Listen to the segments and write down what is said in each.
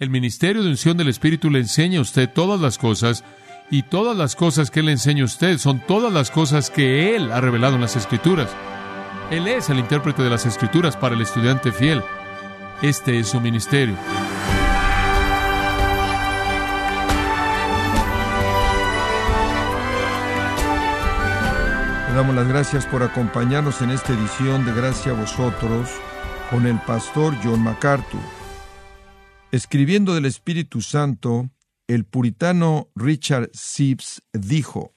El ministerio de unción del Espíritu le enseña a usted todas las cosas y todas las cosas que Él le enseña a usted son todas las cosas que Él ha revelado en las Escrituras. Él es el intérprete de las Escrituras para el estudiante fiel. Este es su ministerio. Le damos las gracias por acompañarnos en esta edición de Gracia a vosotros con el pastor John MacArthur. Escribiendo del Espíritu Santo, el puritano Richard Sibbs dijo,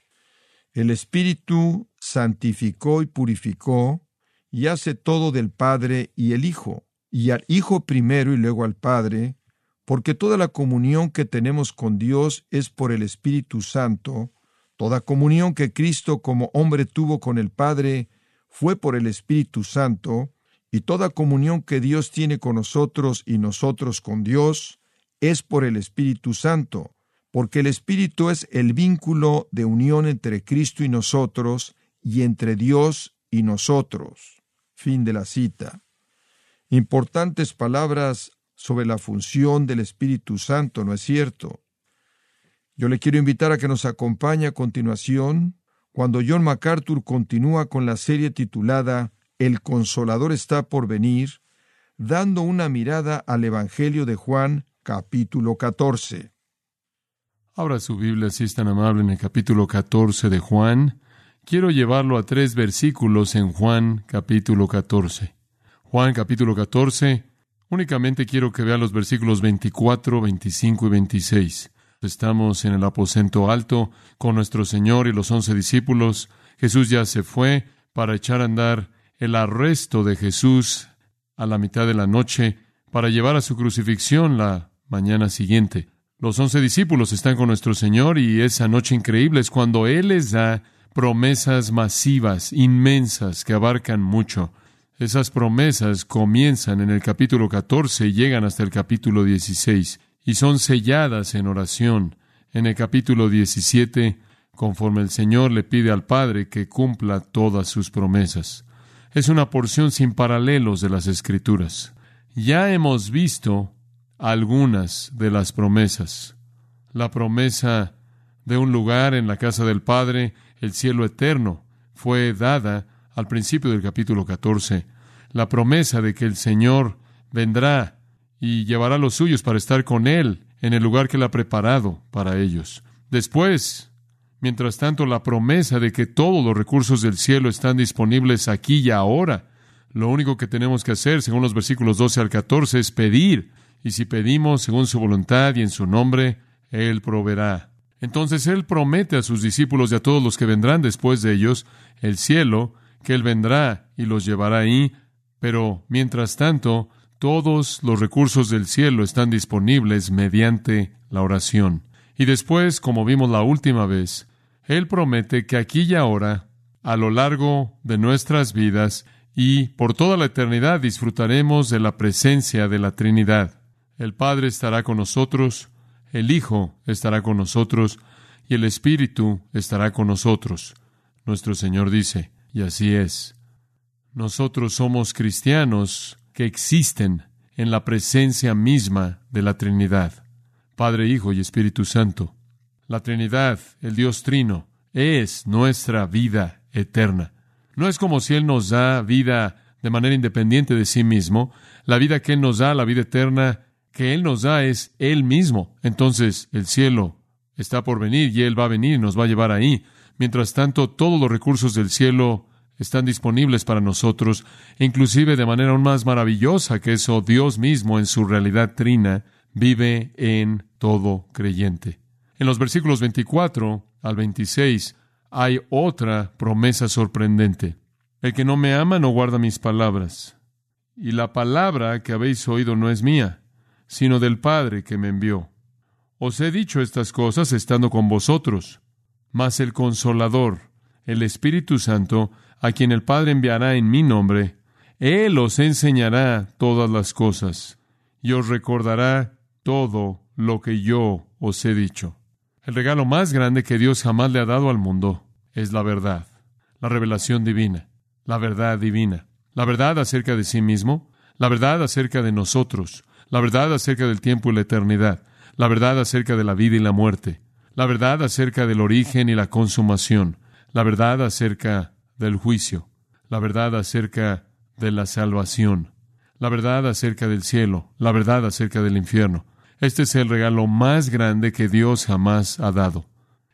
El Espíritu santificó y purificó y hace todo del Padre y el Hijo, y al Hijo primero y luego al Padre, porque toda la comunión que tenemos con Dios es por el Espíritu Santo, toda comunión que Cristo como hombre tuvo con el Padre fue por el Espíritu Santo, y toda comunión que Dios tiene con nosotros y nosotros con Dios es por el Espíritu Santo, porque el Espíritu es el vínculo de unión entre Cristo y nosotros y entre Dios y nosotros. Fin de la cita. Importantes palabras sobre la función del Espíritu Santo, ¿no es cierto? Yo le quiero invitar a que nos acompañe a continuación cuando John MacArthur continúa con la serie titulada El Consolador está por venir, dando una mirada al Evangelio de Juan capítulo 14. Abra su Biblia si es tan amable en el capítulo 14 de Juan. Quiero llevarlo a tres versículos en Juan capítulo 14. Juan capítulo 14. Únicamente quiero que vea los versículos 24, 25 y 26. Estamos en el aposento alto con nuestro Señor y los once discípulos. Jesús ya se fue para echar a andar el arresto de Jesús a la mitad de la noche para llevar a su crucifixión la mañana siguiente. Los once discípulos están con nuestro Señor y esa noche increíble es cuando Él les da promesas masivas, inmensas, que abarcan mucho. Esas promesas comienzan en el capítulo 14 y llegan hasta el capítulo 16 y son selladas en oración. En el capítulo 17, conforme el Señor le pide al Padre que cumpla todas sus promesas. Es una porción sin paralelos de las Escrituras. Ya hemos visto algunas de las promesas. La promesa de un lugar en la casa del Padre, el cielo eterno, fue dada al principio del capítulo 14. La promesa de que el Señor vendrá y llevará a los suyos para estar con Él en el lugar que Él ha preparado para ellos. Después, mientras tanto, la promesa de que todos los recursos del cielo están disponibles aquí y ahora. Lo único que tenemos que hacer, según los versículos 12 al 14, es pedir y si pedimos según su voluntad y en su nombre, Él proveerá. Entonces Él promete a sus discípulos y a todos los que vendrán después de ellos el cielo, que Él vendrá y los llevará ahí, pero mientras tanto, todos los recursos del cielo están disponibles mediante la oración. Y después, como vimos la última vez, Él promete que aquí y ahora, a lo largo de nuestras vidas y por toda la eternidad disfrutaremos de la presencia de la Trinidad. El Padre estará con nosotros, el Hijo estará con nosotros y el Espíritu estará con nosotros. Nuestro Señor dice, y así es. Nosotros somos cristianos que existen en la presencia misma de la Trinidad, Padre, Hijo y Espíritu Santo. La Trinidad, el Dios Trino, es nuestra vida eterna. No es como si Él nos da vida de manera independiente de sí mismo. La vida que Él nos da, la vida eterna, que Él nos da es Él mismo. Entonces el cielo está por venir y Él va a venir y nos va a llevar ahí. Mientras tanto, todos los recursos del cielo están disponibles para nosotros, inclusive de manera aún más maravillosa que eso, Dios mismo en su realidad trina vive en todo creyente. En los versículos 24 al 26 hay otra promesa sorprendente. El que no me ama no guarda mis palabras. Y la palabra que habéis oído no es mía, sino del Padre que me envió. Os he dicho estas cosas estando con vosotros, mas el consolador, el Espíritu Santo, a quien el Padre enviará en mi nombre, Él os enseñará todas las cosas y os recordará todo lo que yo os he dicho. El regalo más grande que Dios jamás le ha dado al mundo es la verdad, la revelación divina, la verdad divina, la verdad acerca de sí mismo, la verdad acerca de nosotros, la verdad acerca del tiempo y la eternidad, la verdad acerca de la vida y la muerte, la verdad acerca del origen y la consumación, la verdad acerca del juicio, la verdad acerca de la salvación, la verdad acerca del cielo, la verdad acerca del infierno. Este es el regalo más grande que Dios jamás ha dado.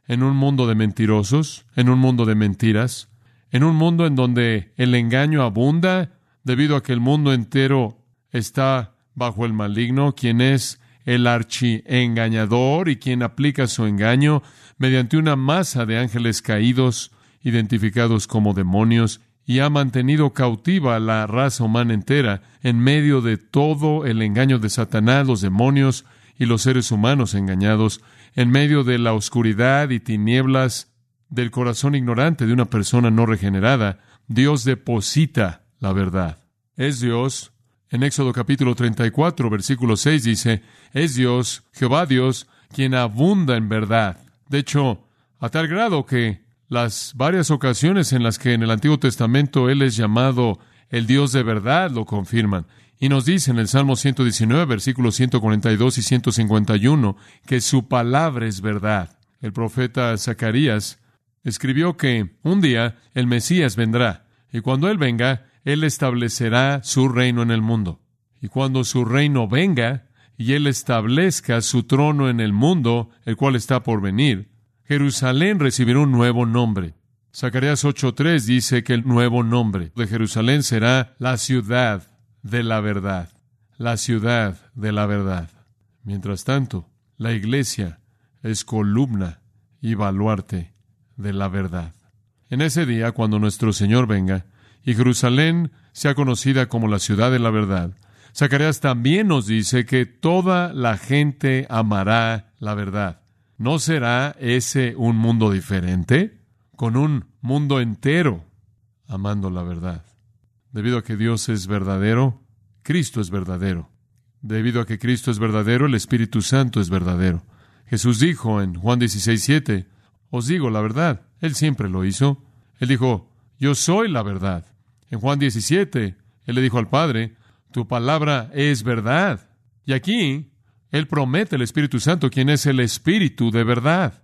En un mundo de mentirosos, en un mundo de mentiras, en un mundo en donde el engaño abunda, debido a que el mundo entero está bajo el maligno, quien es el archiengañador y quien aplica su engaño mediante una masa de ángeles caídos, identificados como demonios, y ha mantenido cautiva a la raza humana entera en medio de todo el engaño de Satanás, los demonios y los seres humanos engañados, en medio de la oscuridad y tinieblas del corazón ignorante de una persona no regenerada, Dios deposita la verdad. Es Dios, en Éxodo capítulo 34, versículo 6 dice, es Dios, Jehová Dios, quien abunda en verdad. De hecho, a tal grado que las varias ocasiones en las que en el Antiguo Testamento Él es llamado el Dios de verdad lo confirman. Y nos dice en el Salmo 119, versículos 142 y 151, que su palabra es verdad. El profeta Zacarías escribió que un día el Mesías vendrá, y cuando Él venga, Él establecerá su reino en el mundo. Y cuando su reino venga, y Él establezca su trono en el mundo, el cual está por venir, Jerusalén recibirá un nuevo nombre. Zacarías 8:3 dice que el nuevo nombre de Jerusalén será la ciudad de la verdad. La ciudad de la verdad. Mientras tanto, la iglesia es columna y baluarte de la verdad. En ese día, cuando nuestro Señor venga y Jerusalén sea conocida como la ciudad de la verdad, Zacarías también nos dice que toda la gente amará la verdad. ¿No será ese un mundo diferente? Con un mundo entero amando la verdad. Debido a que Dios es verdadero, Cristo es verdadero. Debido a que Cristo es verdadero, el Espíritu Santo es verdadero. Jesús dijo en Juan 16, 7, os digo la verdad. Él siempre lo hizo. Él dijo, yo soy la verdad. En Juan 17, Él le dijo al Padre, tu palabra es verdad. Y aquí, Él promete el Espíritu Santo, quien es el Espíritu de verdad.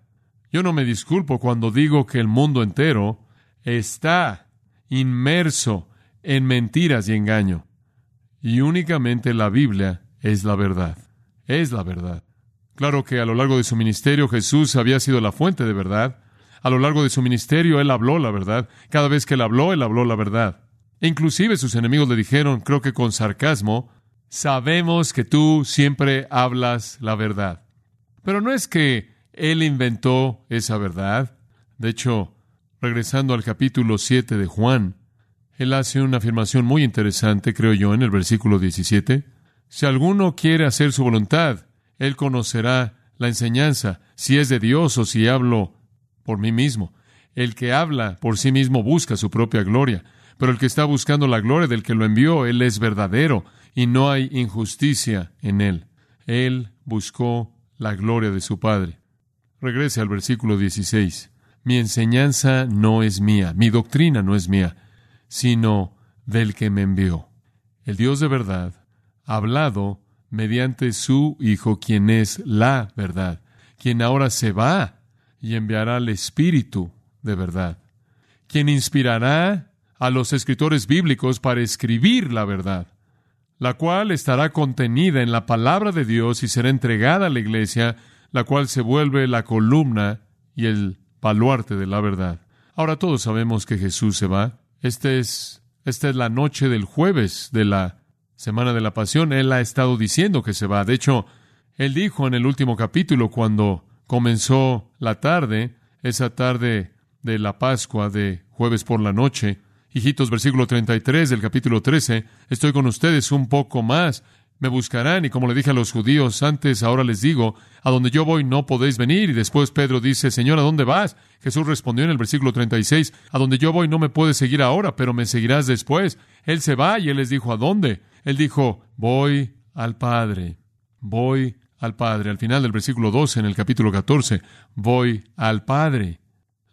Yo no me disculpo cuando digo que el mundo entero está inmerso en mentiras y engaño. Y únicamente la Biblia es la verdad. Es la verdad. Claro que a lo largo de su ministerio Jesús había sido la fuente de verdad. A lo largo de su ministerio Él habló la verdad. Cada vez que Él habló, Él habló la verdad. E inclusive sus enemigos le dijeron, creo que con sarcasmo, sabemos que tú siempre hablas la verdad. Pero no es que Él inventó esa verdad. De hecho, regresando al capítulo 7 de Juan, Él hace una afirmación muy interesante, creo yo, en el versículo 17. Si alguno quiere hacer su voluntad, él conocerá la enseñanza, si es de Dios o si hablo por mí mismo. El que habla por sí mismo busca su propia gloria, pero el que está buscando la gloria del que lo envió, Él es verdadero y no hay injusticia en Él. Él buscó la gloria de su Padre. Regrese al versículo 16. Mi enseñanza no es mía, mi doctrina no es mía, sino del que me envió. El Dios de verdad ha hablado mediante su Hijo, quien es la verdad, quien ahora se va y enviará al Espíritu de verdad, quien inspirará a los escritores bíblicos para escribir la verdad, la cual estará contenida en la palabra de Dios y será entregada a la iglesia, la cual se vuelve la columna y el baluarte de la verdad. Ahora todos sabemos que Jesús se va. Este es, esta es la noche del jueves de la Semana de la Pasión, Él ha estado diciendo que se va. De hecho, Él dijo en el último capítulo, cuando comenzó la tarde, esa tarde de la Pascua de jueves por la noche, hijitos, versículo 33 del capítulo 13, estoy con ustedes un poco más, me buscarán y como le dije a los judíos antes, ahora les digo, a donde yo voy no podéis venir. Y después Pedro dice, Señor, ¿a dónde vas? Jesús respondió en el versículo 36, a donde yo voy no me puedes seguir ahora, pero me seguirás después. Él se va y él les dijo, ¿a dónde? Él dijo, voy al Padre, voy al Padre. Al final del versículo 12, en el capítulo 14, voy al Padre,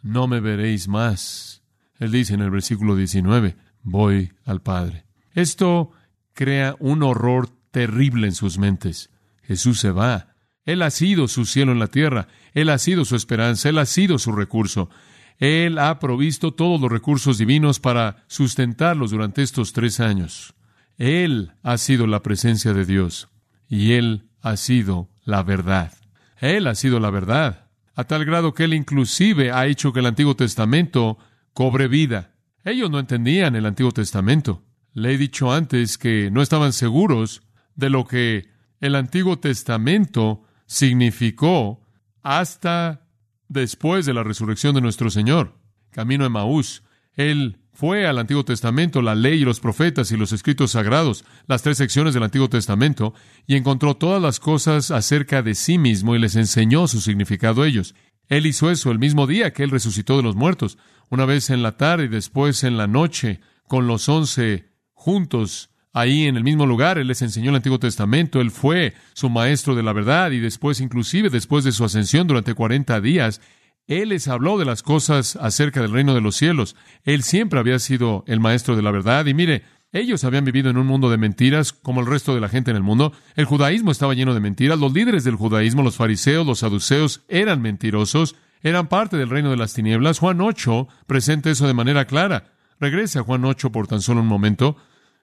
no me veréis más. Él dice en el versículo 19, voy al Padre. Esto crea un horror terrible en sus mentes. Jesús se va. Él ha sido su cielo en la tierra. Él ha sido su esperanza. Él ha sido su recurso. Él ha provisto todos los recursos divinos para sustentarlos durante estos tres años. Él ha sido la presencia de Dios y Él ha sido la verdad. Él ha sido la verdad, a tal grado que Él inclusive ha hecho que el Antiguo Testamento cobre vida. Ellos no entendían el Antiguo Testamento. Le he dicho antes que no estaban seguros de lo que el Antiguo Testamento significó hasta después de la resurrección de nuestro Señor. Camino de Maús. Él fue al Antiguo Testamento, la ley y los profetas y los escritos sagrados, las tres secciones del Antiguo Testamento, y encontró todas las cosas acerca de sí mismo y les enseñó su significado a ellos. Él hizo eso el mismo día que él resucitó de los muertos, una vez en la tarde y después en la noche, con los once juntos ahí en el mismo lugar. Él les enseñó el Antiguo Testamento, él fue su maestro de la verdad y después, inclusive después de su ascensión durante cuarenta días, él les habló de las cosas acerca del reino de los cielos. Él siempre había sido el maestro de la verdad. Y mire, ellos habían vivido en un mundo de mentiras, como el resto de la gente en el mundo. El judaísmo estaba lleno de mentiras. Los líderes del judaísmo, los fariseos, los saduceos, eran mentirosos, eran parte del reino de las tinieblas. Juan 8 presenta eso de manera clara. Regrese a Juan 8 por tan solo un momento.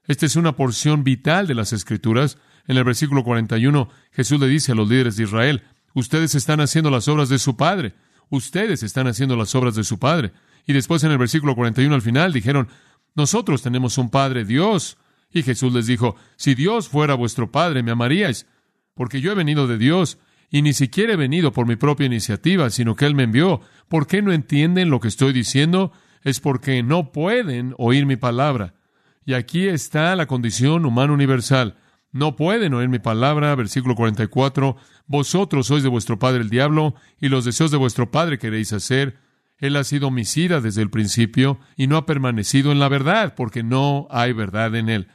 Esta es una porción vital de las Escrituras. En el versículo 41, Jesús le dice a los líderes de Israel, ustedes están haciendo las obras de su Padre ustedes están haciendo las obras de su Padre. Y después en el versículo 41 al final dijeron, nosotros tenemos un Padre, Dios. Y Jesús les dijo, si Dios fuera vuestro Padre, me amaríais, porque yo he venido de Dios, y ni siquiera he venido por mi propia iniciativa, sino que Él me envió. ¿Por qué no entienden lo que estoy diciendo? Es porque no pueden oír mi palabra. Y aquí está la condición humana universal. No pueden oír mi palabra, versículo 44, vosotros sois de vuestro padre el diablo, y los deseos de vuestro padre queréis hacer. Él ha sido homicida desde el principio y no ha permanecido en la verdad, porque no hay verdad en él.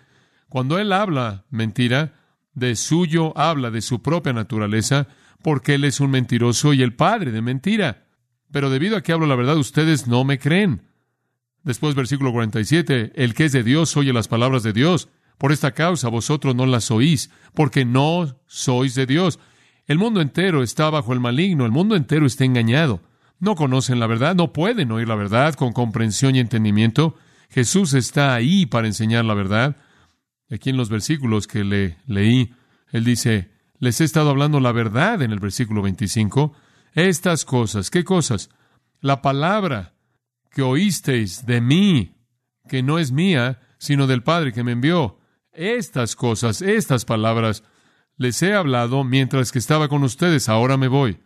Cuando él habla mentira, de suyo habla de su propia naturaleza, porque él es un mentiroso y el padre de mentira. Pero debido a que hablo la verdad, ustedes no me creen. Después, versículo 47, el que es de Dios oye las palabras de Dios. Por esta causa vosotros no las oís, porque no sois de Dios. El mundo entero está bajo el maligno, el mundo entero está engañado. No conocen la verdad, no pueden oír la verdad con comprensión y entendimiento. Jesús está ahí para enseñar la verdad. Aquí en los versículos que le leí, él dice, les he estado hablando la verdad en el versículo 25. Estas cosas, ¿qué cosas? La palabra que oísteis de mí, que no es mía, sino del Padre que me envió. Estas cosas, estas palabras, les he hablado mientras que estaba con ustedes, ahora me voy.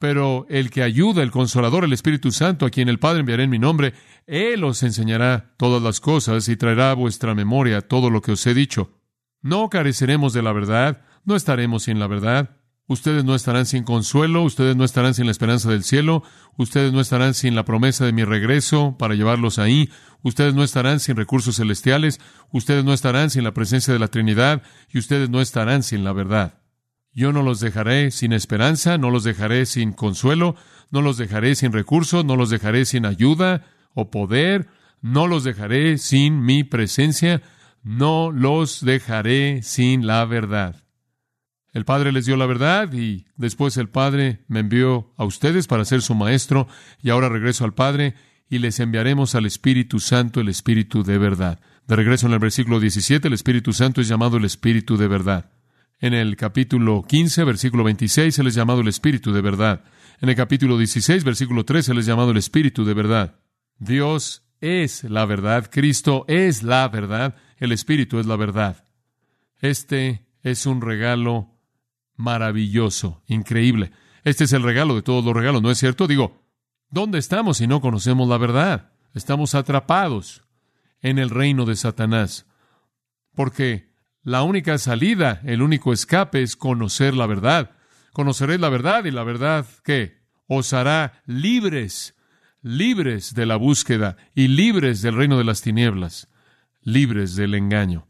Pero el que ayuda, el consolador, el Espíritu Santo, a quien el Padre enviará en mi nombre, Él os enseñará todas las cosas y traerá a vuestra memoria todo lo que os he dicho. No careceremos de la verdad, no estaremos sin la verdad. Ustedes no estarán sin consuelo, ustedes no estarán sin la esperanza del cielo, ustedes no estarán sin la promesa de mi regreso para llevarlos ahí, ustedes no estarán sin recursos celestiales, ustedes no estarán sin la presencia de la Trinidad y ustedes no estarán sin la verdad. Yo no los dejaré sin esperanza, no los dejaré sin consuelo, no los dejaré sin recursos, no los dejaré sin ayuda o poder, no los dejaré sin mi presencia, no los dejaré sin la verdad. El Padre les dio la verdad y después el Padre me envió a ustedes para ser su maestro y ahora regreso al Padre y les enviaremos al Espíritu Santo, el Espíritu de verdad. De regreso en el versículo 17, el Espíritu Santo es llamado el Espíritu de verdad. En el capítulo 15, versículo 26, él es llamado el Espíritu de verdad. En el capítulo 16, versículo 13, él es llamado el Espíritu de verdad. Dios es la verdad, Cristo es la verdad, el Espíritu es la verdad. Este es un regalo maravilloso, increíble. Este es el regalo de todos los regalos, ¿no es cierto? Digo, ¿dónde estamos si no conocemos la verdad? Estamos atrapados en el reino de Satanás. Porque la única salida, el único escape es conocer la verdad. Conoceréis la verdad y la verdad ¿qué? os hará libres, libres de la búsqueda y libres del reino de las tinieblas, libres del engaño.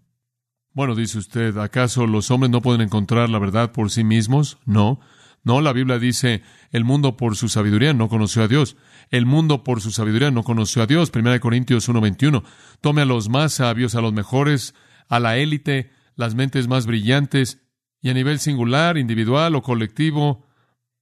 Bueno, dice usted, ¿acaso los hombres no pueden encontrar la verdad por sí mismos? No. No, la Biblia dice, el mundo por su sabiduría no conoció a Dios. El mundo por su sabiduría no conoció a Dios. 1 Corintios 1.21. Tome a los más sabios, a los mejores, a la élite, las mentes más brillantes, y a nivel singular, individual o colectivo,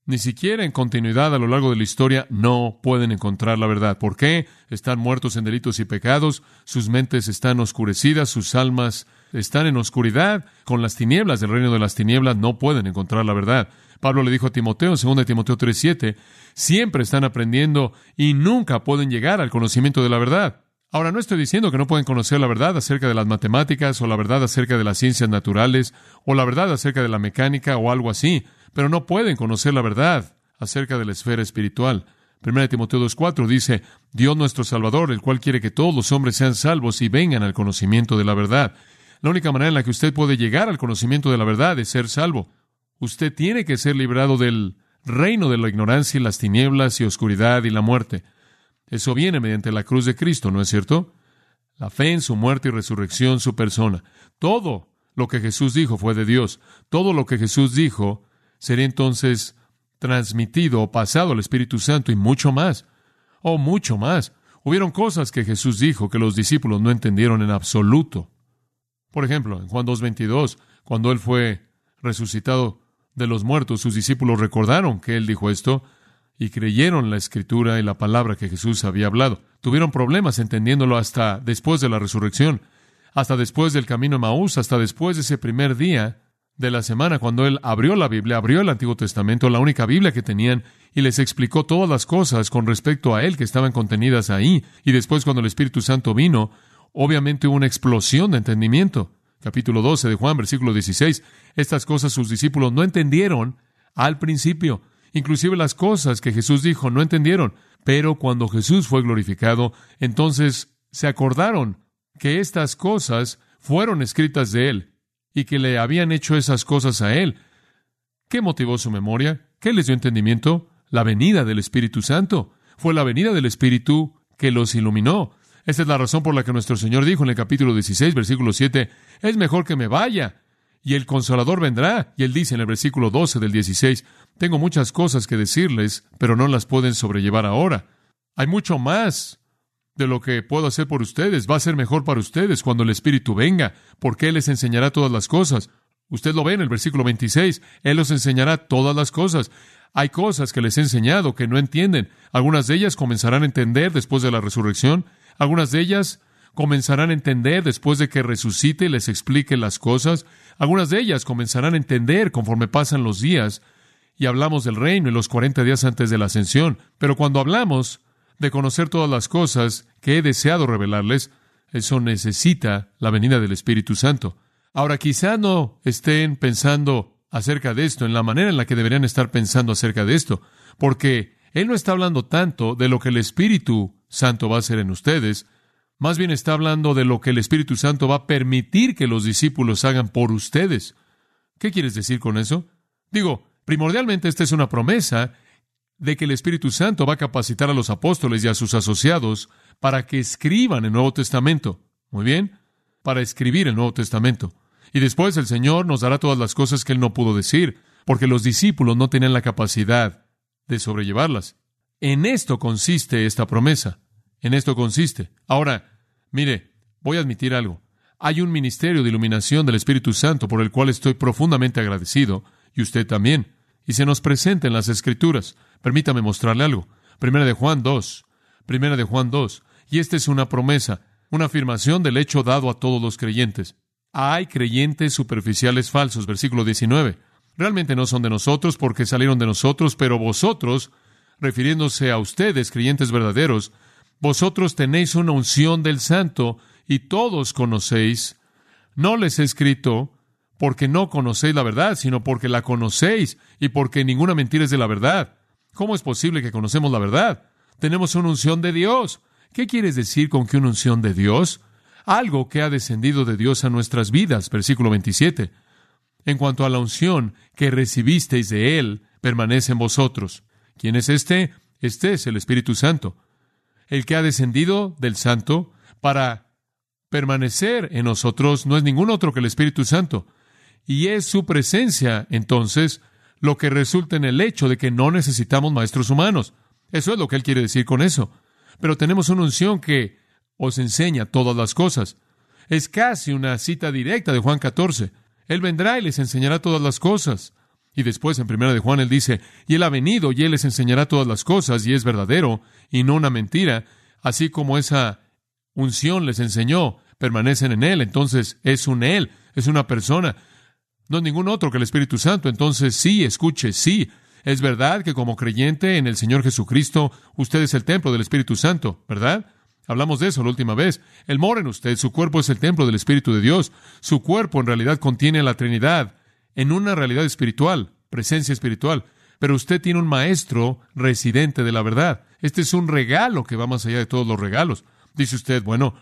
ni siquiera en continuidad a lo largo de la historia, no pueden encontrar la verdad. ¿Por qué? Están muertos en delitos y pecados, sus mentes están oscurecidas, sus almas están en oscuridad, con las tinieblas del reino de las tinieblas no pueden encontrar la verdad. Pablo le dijo a Timoteo, en 2 Timoteo 3:7, siempre están aprendiendo y nunca pueden llegar al conocimiento de la verdad. Ahora, no estoy diciendo que no pueden conocer la verdad acerca de las matemáticas o la verdad acerca de las ciencias naturales o la verdad acerca de la mecánica o algo así, pero no pueden conocer la verdad acerca de la esfera espiritual. 1 Timoteo 2.4 dice, Dios nuestro Salvador, el cual quiere que todos los hombres sean salvos y vengan al conocimiento de la verdad. La única manera en la que usted puede llegar al conocimiento de la verdad es ser salvo. Usted tiene que ser librado del reino de la ignorancia y las tinieblas y oscuridad y la muerte. Eso viene mediante la cruz de Cristo, ¿no es cierto? La fe en su muerte y resurrección, su persona. Todo lo que Jesús dijo fue de Dios. Todo lo que Jesús dijo sería entonces transmitido o pasado al Espíritu Santo y mucho más. Oh, mucho más. Hubieron cosas que Jesús dijo que los discípulos no entendieron en absoluto. Por ejemplo, en Juan 2.22, cuando Él fue resucitado de los muertos, sus discípulos recordaron que Él dijo esto y creyeron la escritura y la palabra que Jesús había hablado. Tuvieron problemas entendiéndolo hasta después de la resurrección, hasta después del camino a Maús, hasta después de ese primer día de la semana, cuando Él abrió la Biblia, abrió el Antiguo Testamento, la única Biblia que tenían, y les explicó todas las cosas con respecto a Él que estaban contenidas ahí. Y después, cuando el Espíritu Santo vino, obviamente hubo una explosión de entendimiento. Capítulo 12 de Juan, versículo 16. Estas cosas sus discípulos no entendieron al principio. Inclusive las cosas que Jesús dijo no entendieron, pero cuando Jesús fue glorificado, entonces se acordaron que estas cosas fueron escritas de Él y que le habían hecho esas cosas a Él. ¿Qué motivó su memoria? ¿Qué les dio entendimiento? La venida del Espíritu Santo. Fue la venida del Espíritu que los iluminó. Esta es la razón por la que nuestro Señor dijo en el capítulo 16, versículo 7, es mejor que me vaya, y el consolador vendrá. Y él dice en el versículo 12 del 16, tengo muchas cosas que decirles, pero no las pueden sobrellevar ahora. Hay mucho más de lo que puedo hacer por ustedes. Va a ser mejor para ustedes cuando el Espíritu venga, porque Él les enseñará todas las cosas. Usted lo ve en el versículo 26, Él los enseñará todas las cosas. Hay cosas que les he enseñado que no entienden. Algunas de ellas comenzarán a entender después de la resurrección. Algunas de ellas comenzarán a entender después de que resucite y les explique las cosas. Algunas de ellas comenzarán a entender conforme pasan los días y hablamos del reino en los 40 días antes de la ascensión. Pero cuando hablamos de conocer todas las cosas que he deseado revelarles, eso necesita la venida del Espíritu Santo. Ahora, quizá no estén pensando acerca de esto en la manera en la que deberían estar pensando acerca de esto, porque Él no está hablando tanto de lo que el Espíritu Santo va a hacer en ustedes, más bien está hablando de lo que el Espíritu Santo va a permitir que los discípulos hagan por ustedes. ¿Qué quieres decir con eso? Digo, primordialmente esta es una promesa de que el Espíritu Santo va a capacitar a los apóstoles y a sus asociados para que escriban el Nuevo Testamento. Muy bien, para escribir el Nuevo Testamento. Y después el Señor nos dará todas las cosas que Él no pudo decir, porque los discípulos no tenían la capacidad de sobrellevarlas. En esto consiste esta promesa. En esto consiste. Ahora, mire, voy a admitir algo. Hay un ministerio de iluminación del Espíritu Santo por el cual estoy profundamente agradecido, y usted también. Y se nos presenta en las Escrituras. Permítame mostrarle algo. Primera de Juan 2. Primera de Juan 2. Y esta es una promesa, una afirmación del hecho dado a todos los creyentes. Hay creyentes superficiales falsos, versículo 19. Realmente no son de nosotros porque salieron de nosotros, pero vosotros, refiriéndose a ustedes, creyentes verdaderos, vosotros tenéis una unción del santo y todos conocéis. No les he escrito porque no conocéis la verdad, sino porque la conocéis y porque ninguna mentira es de la verdad. ¿Cómo es posible que conocemos la verdad? Tenemos una unción de Dios. ¿Qué quieres decir con que una unción de Dios? Algo que ha descendido de Dios a nuestras vidas, versículo 27. En cuanto a la unción que recibisteis de Él, permanece en vosotros. ¿Quién es este? Este es el Espíritu Santo. El que ha descendido del Santo para permanecer en nosotros no es ningún otro que el Espíritu Santo. Y es su presencia, entonces, lo que resulta en el hecho de que no necesitamos maestros humanos. Eso es lo que él quiere decir con eso. Pero tenemos una unción que os enseña todas las cosas. Es casi una cita directa de Juan 14. Él vendrá y les enseñará todas las cosas. Y después en primera de Juan él dice, y él ha venido y él les enseñará todas las cosas y es verdadero y no una mentira, así como esa unción les enseñó, permanecen en él, entonces es un él, es una persona, no es ningún otro que el Espíritu Santo, entonces sí, escuche, sí, es verdad que como creyente en el Señor Jesucristo, usted es el templo del Espíritu Santo, ¿verdad? Hablamos de eso la última vez. El mora en usted, su cuerpo es el templo del Espíritu de Dios. Su cuerpo en realidad contiene la Trinidad en una realidad espiritual, presencia espiritual. Pero usted tiene un maestro residente de la verdad. Este es un regalo que va más allá de todos los regalos. Dice usted, bueno,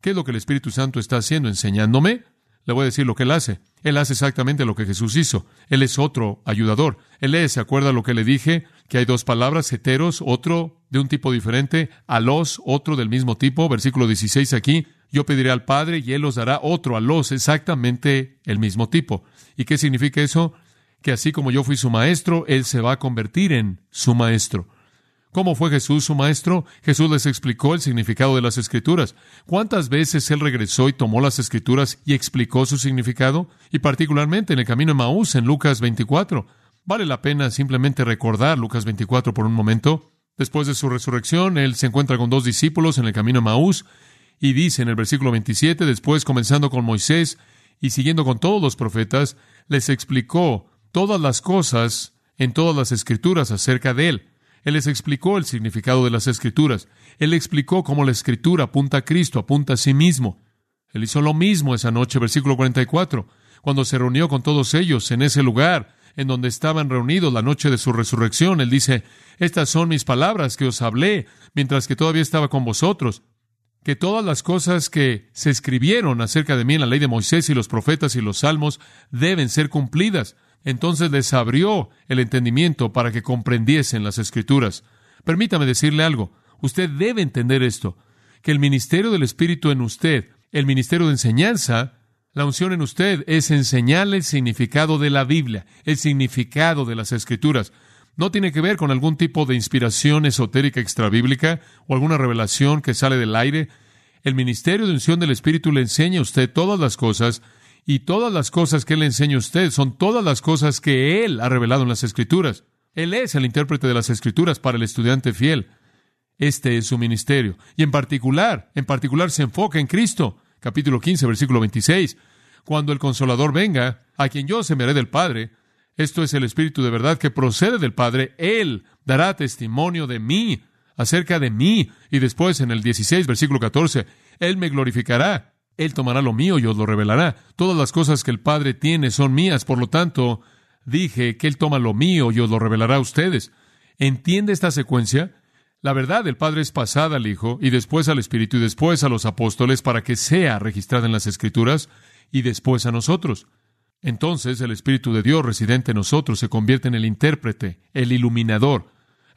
¿qué es lo que el Espíritu Santo está haciendo? ¿Enseñándome? Le voy a decir lo que él hace. Él hace exactamente lo que Jesús hizo. Él es otro ayudador. Él es, ¿se acuerda lo que le dije? Que hay dos palabras, heteros, otro de un tipo diferente, alos, otro del mismo tipo. Versículo 16 aquí. Yo pediré al Padre y Él os dará otro alos, exactamente el mismo tipo. ¿Y qué significa eso? Que así como yo fui su maestro, Él se va a convertir en su maestro. ¿Cómo fue Jesús su maestro? Jesús les explicó el significado de las escrituras. ¿Cuántas veces Él regresó y tomó las escrituras y explicó su significado? Y particularmente en el camino de Maús, en Lucas 24. Vale la pena simplemente recordar Lucas 24 por un momento. Después de su resurrección, Él se encuentra con dos discípulos en el camino de Maús y dice en el versículo 27, después comenzando con Moisés y siguiendo con todos los profetas, les explicó todas las cosas en todas las escrituras acerca de Él. Él les explicó el significado de las escrituras. Él explicó cómo la escritura apunta a Cristo, apunta a sí mismo. Él hizo lo mismo esa noche, versículo 44, cuando se reunió con todos ellos en ese lugar en donde estaban reunidos la noche de su resurrección. Él dice, estas son mis palabras que os hablé mientras que todavía estaba con vosotros, que todas las cosas que se escribieron acerca de mí en la ley de Moisés y los profetas y los salmos deben ser cumplidas. Entonces les abrió el entendimiento para que comprendiesen las escrituras. Permítame decirle algo. Usted debe entender esto, que el ministerio del Espíritu en usted, el ministerio de enseñanza, la unción en usted es enseñarle el significado de la Biblia, el significado de las escrituras. No tiene que ver con algún tipo de inspiración esotérica extrabíblica o alguna revelación que sale del aire. El ministerio de unción del Espíritu le enseña a usted todas las cosas y todas las cosas que Él le enseña a usted son todas las cosas que Él ha revelado en las Escrituras. Él es el intérprete de las Escrituras para el estudiante fiel. Este es su ministerio. Y en particular, en particular se enfoca en Cristo. Capítulo 15, versículo 26. Cuando el consolador venga, a quien yo semeré del Padre, esto es el Espíritu de verdad que procede del Padre, Él dará testimonio de mí, acerca de mí. Y después en el 16, versículo 14, Él me glorificará él tomará lo mío y os lo revelará. Todas las cosas que el Padre tiene son mías, por lo tanto, dije que Él toma lo mío y os lo revelará a ustedes. ¿Entiende esta secuencia? La verdad del Padre es pasada al Hijo y después al Espíritu y después a los apóstoles para que sea registrada en las Escrituras y después a nosotros. Entonces el Espíritu de Dios residente en nosotros se convierte en el intérprete, el iluminador,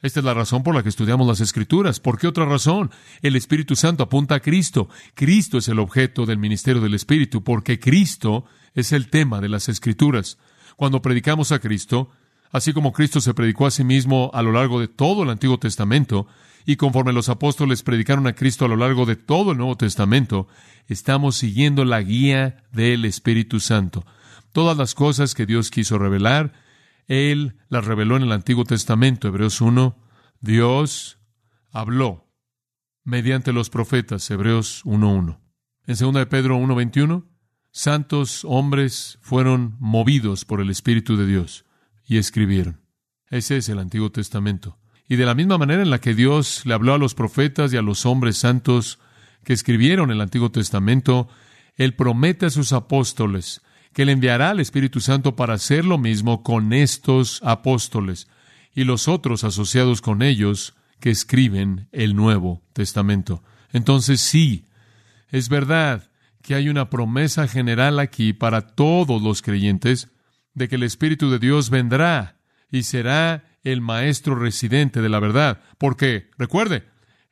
esta es la razón por la que estudiamos las Escrituras. ¿Por qué otra razón? El Espíritu Santo apunta a Cristo. Cristo es el objeto del ministerio del Espíritu, porque Cristo es el tema de las Escrituras. Cuando predicamos a Cristo, así como Cristo se predicó a sí mismo a lo largo de todo el Antiguo Testamento, y conforme los apóstoles predicaron a Cristo a lo largo de todo el Nuevo Testamento, estamos siguiendo la guía del Espíritu Santo. Todas las cosas que Dios quiso revelar, él las reveló en el Antiguo Testamento, Hebreos 1. Dios habló mediante los profetas, Hebreos 1.1. En 2 de Pedro 1.21, santos hombres fueron movidos por el Espíritu de Dios y escribieron. Ese es el Antiguo Testamento. Y de la misma manera en la que Dios le habló a los profetas y a los hombres santos que escribieron el Antiguo Testamento, Él promete a sus apóstoles que le enviará al Espíritu Santo para hacer lo mismo con estos apóstoles y los otros asociados con ellos que escriben el Nuevo Testamento. Entonces sí, es verdad que hay una promesa general aquí para todos los creyentes de que el Espíritu de Dios vendrá y será el maestro residente de la verdad. Porque, recuerde,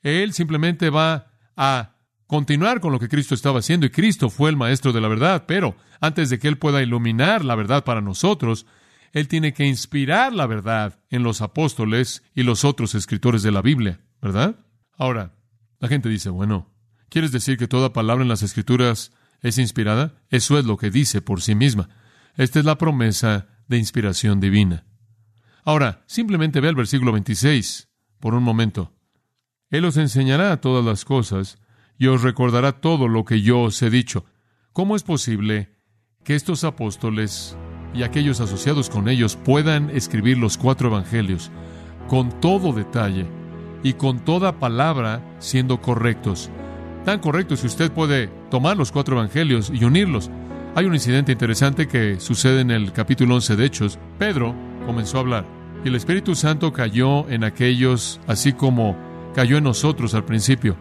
Él simplemente va a continuar con lo que Cristo estaba haciendo y Cristo fue el maestro de la verdad, pero antes de que Él pueda iluminar la verdad para nosotros, Él tiene que inspirar la verdad en los apóstoles y los otros escritores de la Biblia, ¿verdad? Ahora, la gente dice, bueno, ¿quieres decir que toda palabra en las escrituras ¿Es inspirada? Eso es lo que dice por sí misma. Esta es la promesa de inspiración divina. Ahora, simplemente ve el versículo 26 por un momento. Él os enseñará todas las cosas y os recordará todo lo que yo os he dicho. ¿Cómo es posible que estos apóstoles y aquellos asociados con ellos puedan escribir los cuatro evangelios con todo detalle y con toda palabra siendo correctos? Tan correctos que usted puede tomar los cuatro evangelios y unirlos. Hay un incidente interesante que sucede en el capítulo 11 de Hechos. Pedro comenzó a hablar y el Espíritu Santo cayó en aquellos así como cayó en nosotros al principio.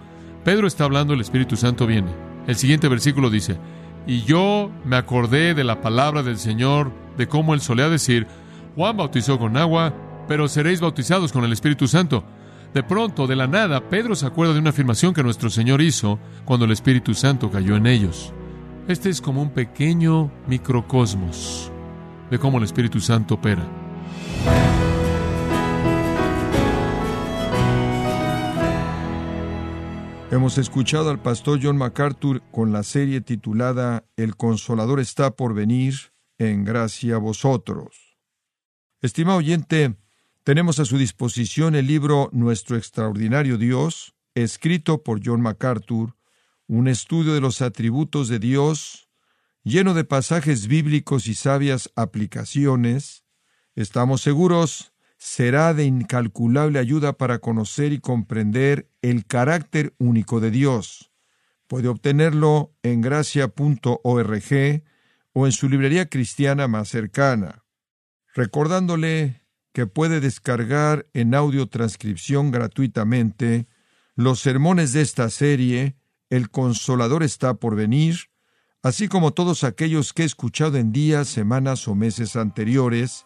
Pedro está hablando, el Espíritu Santo viene. El siguiente versículo dice, y yo me acordé de la palabra del Señor, de cómo él solía decir, Juan bautizó con agua, pero seréis bautizados con el Espíritu Santo. De pronto, de la nada, Pedro se acuerda de una afirmación que nuestro Señor hizo cuando el Espíritu Santo cayó en ellos. Este es como un pequeño microcosmos de cómo el Espíritu Santo opera. Hemos escuchado al pastor John MacArthur con la serie titulada El Consolador está por venir, en gracia a vosotros. Estimado oyente, tenemos a su disposición el libro Nuestro extraordinario Dios, escrito por John MacArthur, un estudio de los atributos de Dios, lleno de pasajes bíblicos y sabias aplicaciones. Estamos seguros será de incalculable ayuda para conocer y comprender el carácter único de Dios. Puede obtenerlo en gracia.org o en su librería cristiana más cercana. Recordándole que puede descargar en audio transcripción gratuitamente los sermones de esta serie, El Consolador está por venir, así como todos aquellos que he escuchado en días, semanas o meses anteriores,